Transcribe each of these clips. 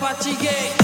Papatiguei.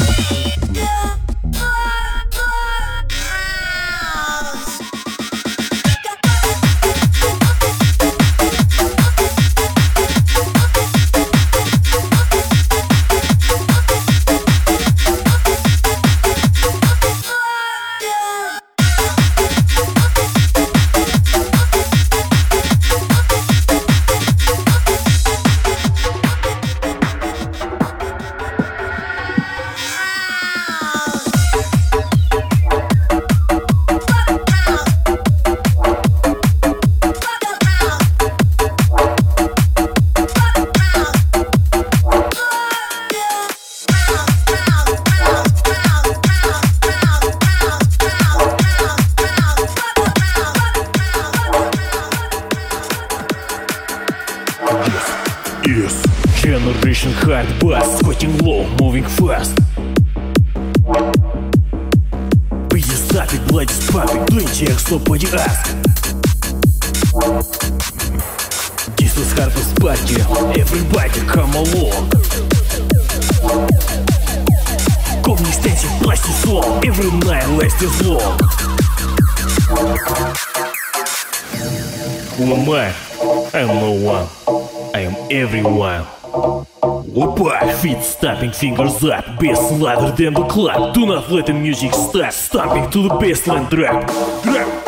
up, bass louder than the club. Do not let the music stop, stomping to the bassline drop. Drop.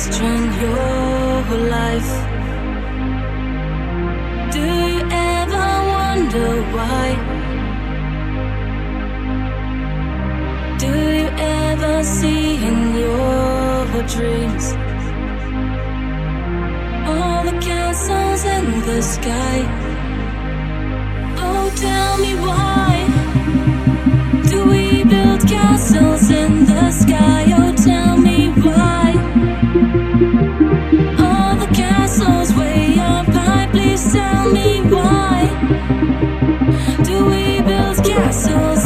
Question your life? Do you ever wonder why? Do you ever see in your dreams all the castles in the sky? Oh, tell me why. Do we build castles in the sky? Oh, tell me me why. Do we build castles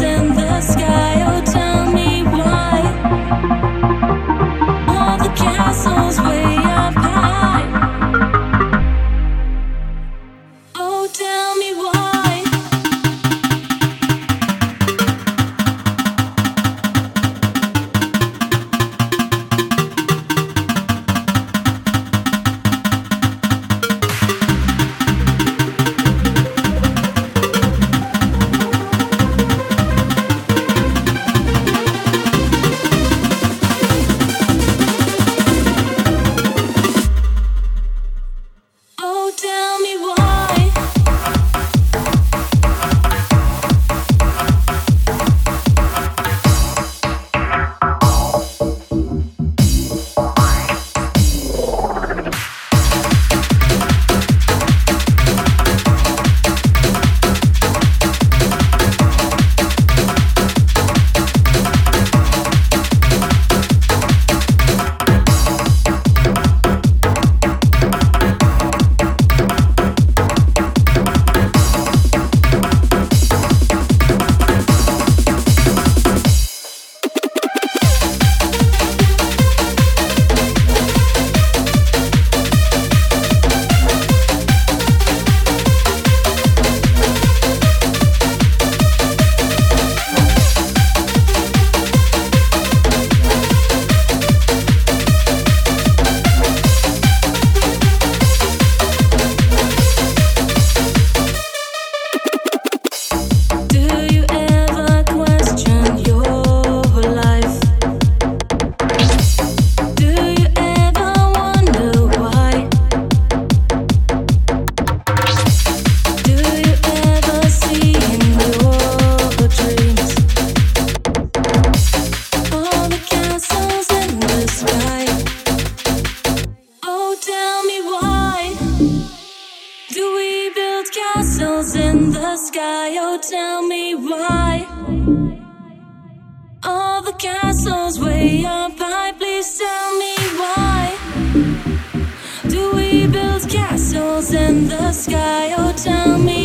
the sky, oh tell me why. All the castles way up high, please tell me why. Do we build castles in the sky, oh tell me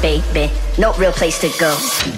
baby. No real place to go.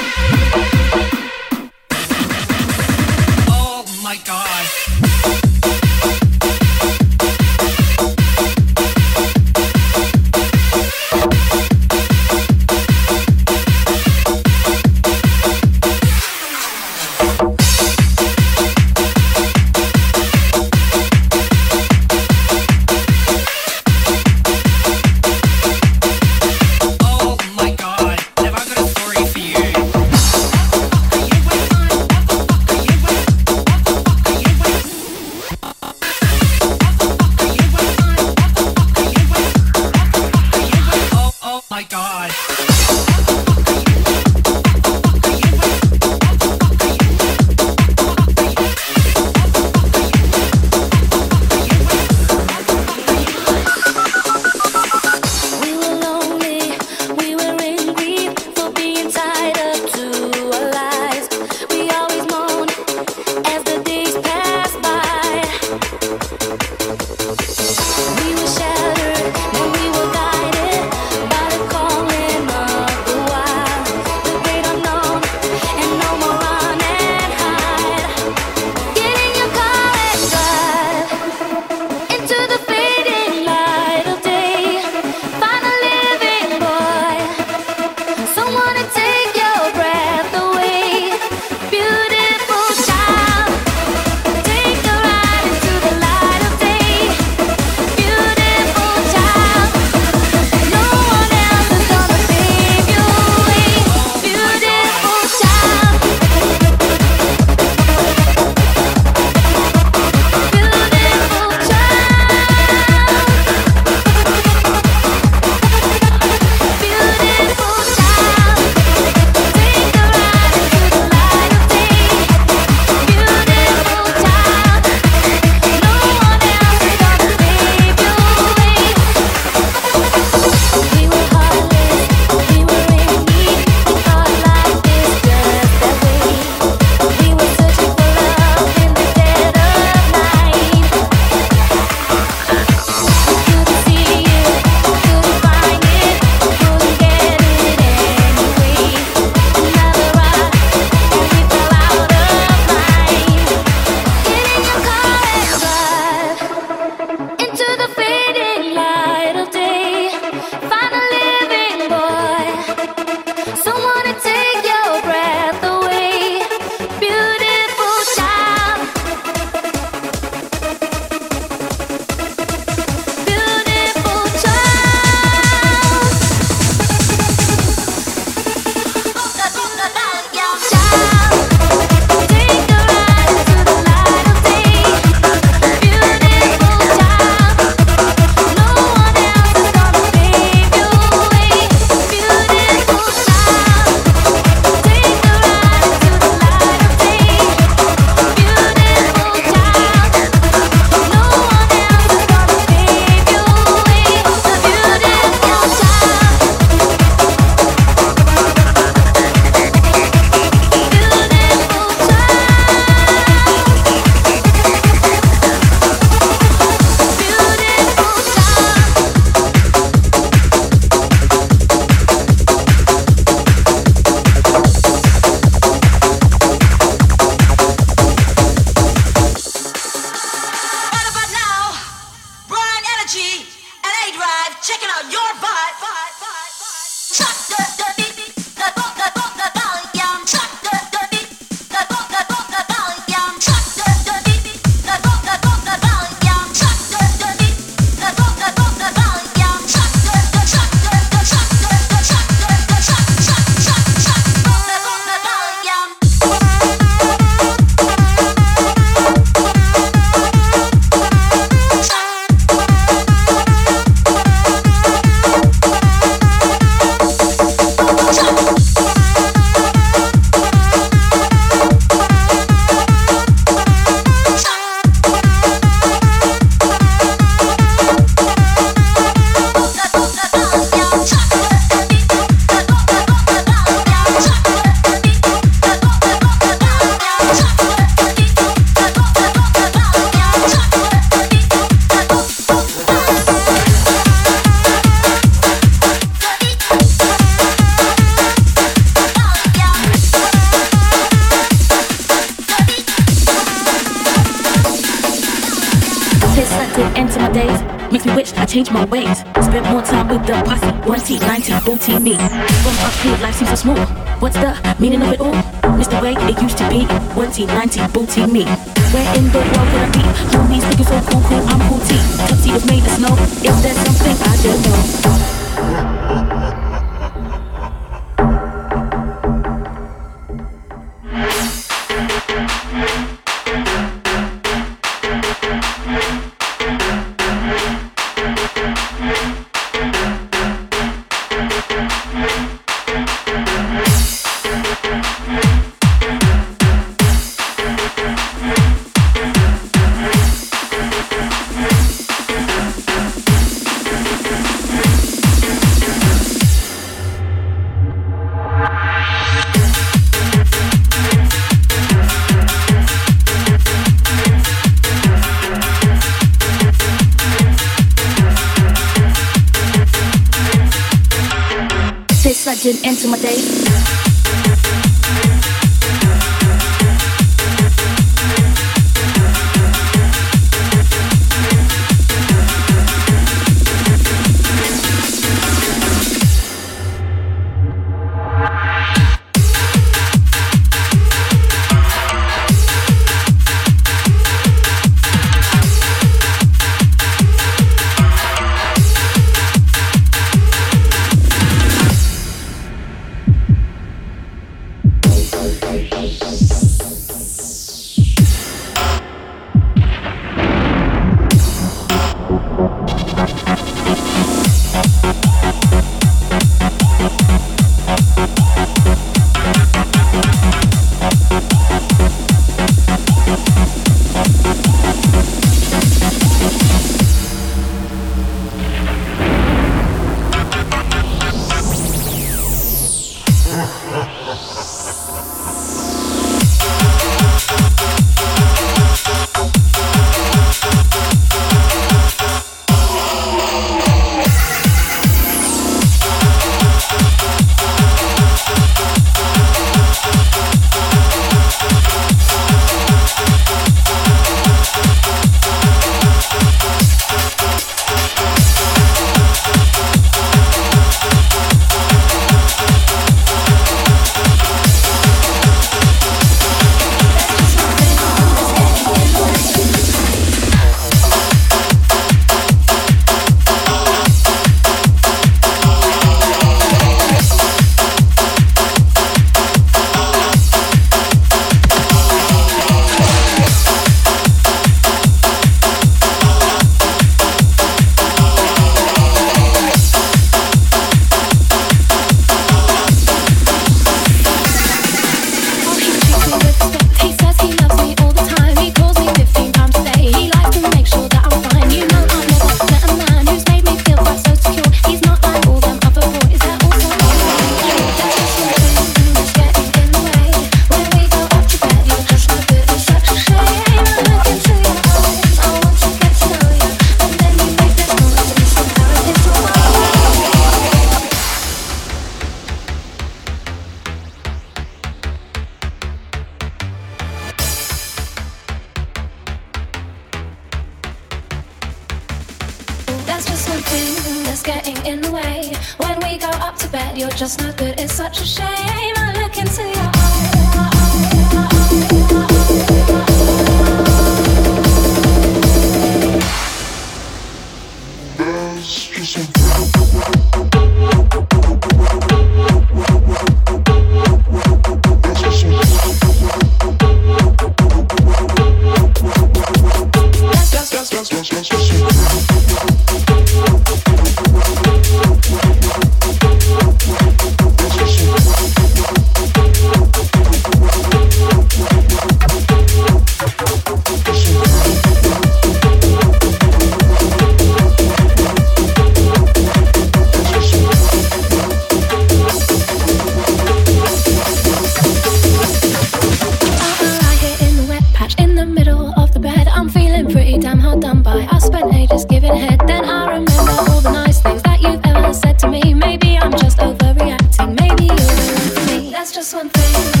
That's just one thing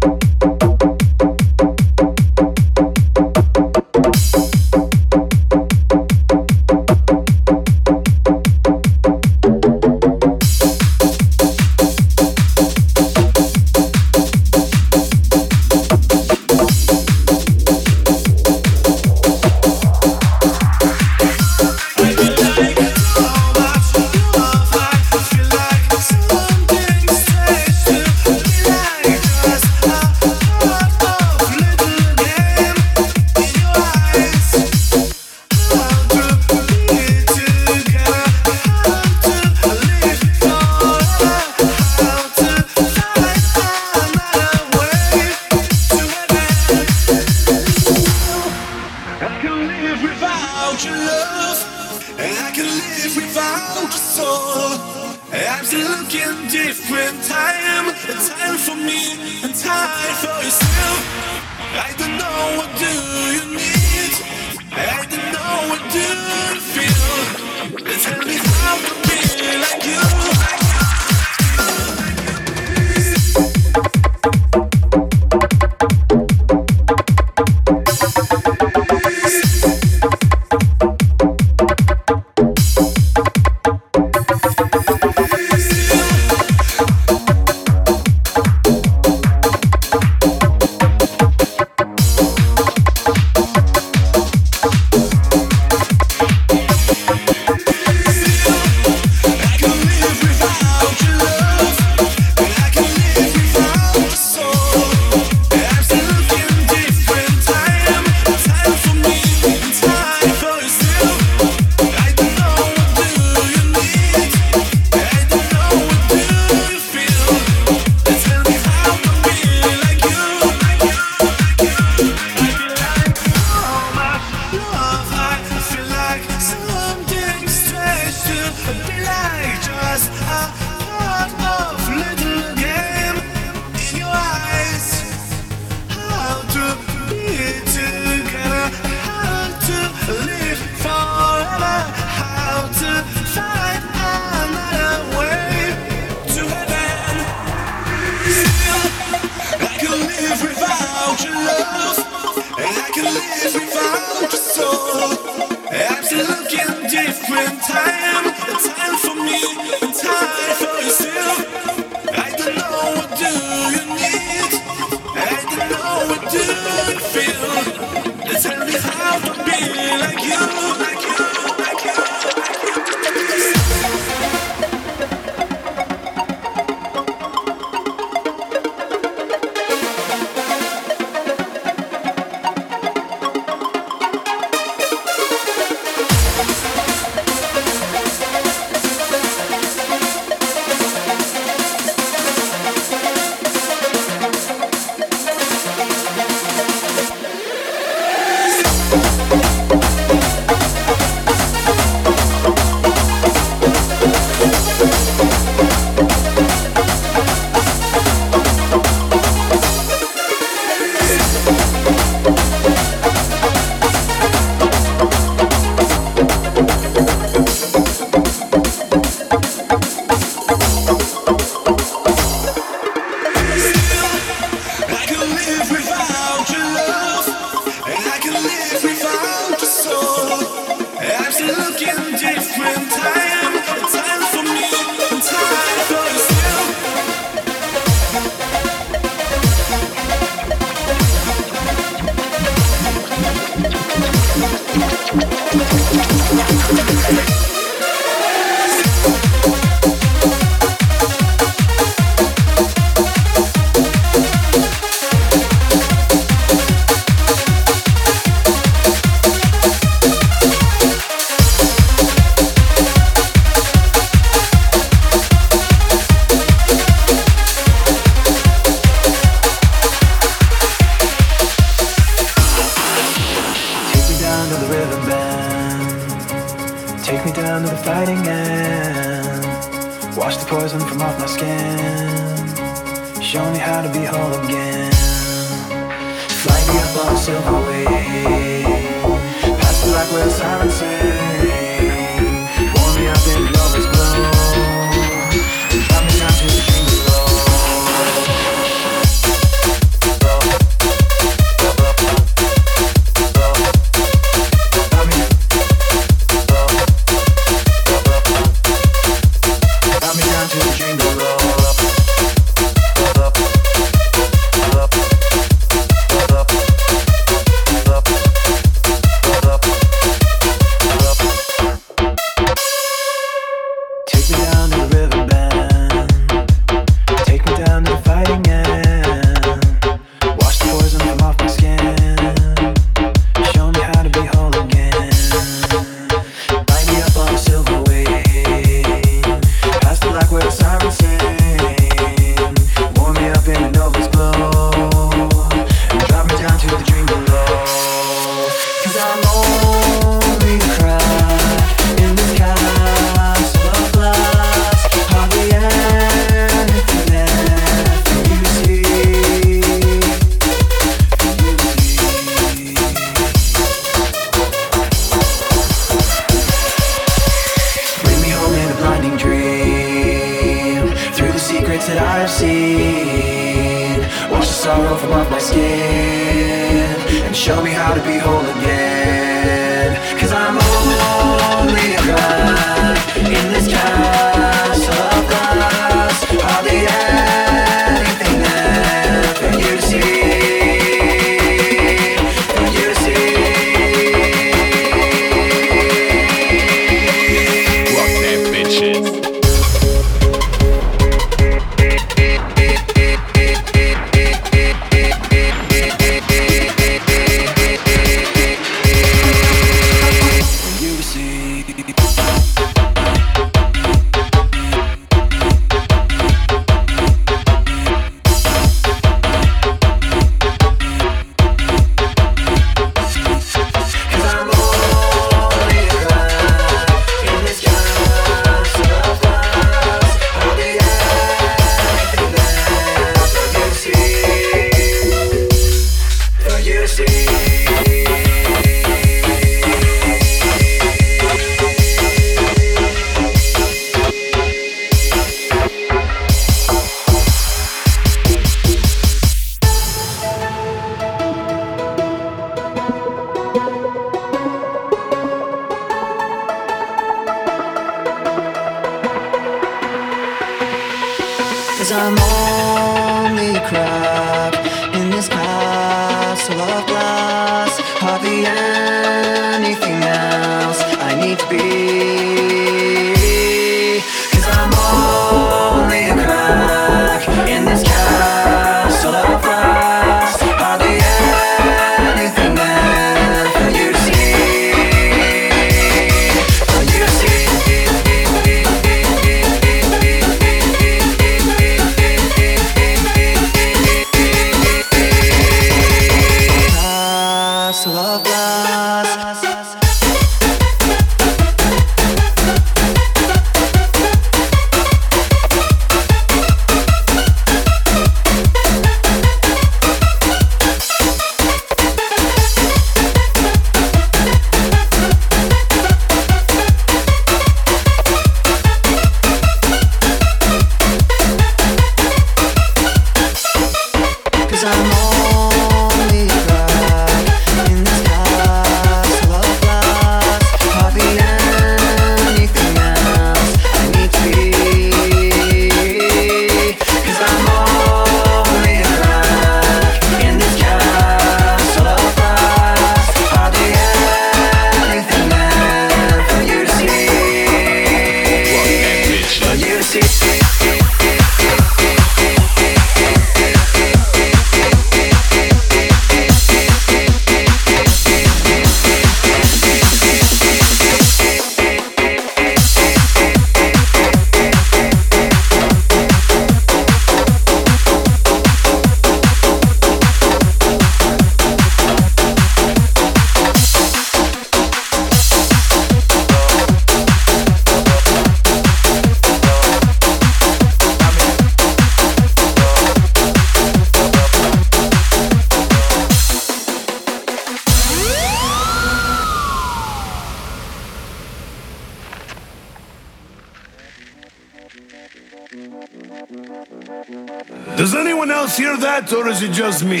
is it just me?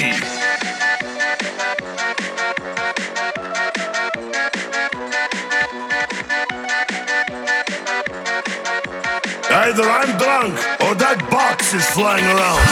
Either I'm drunk or that box is flying around.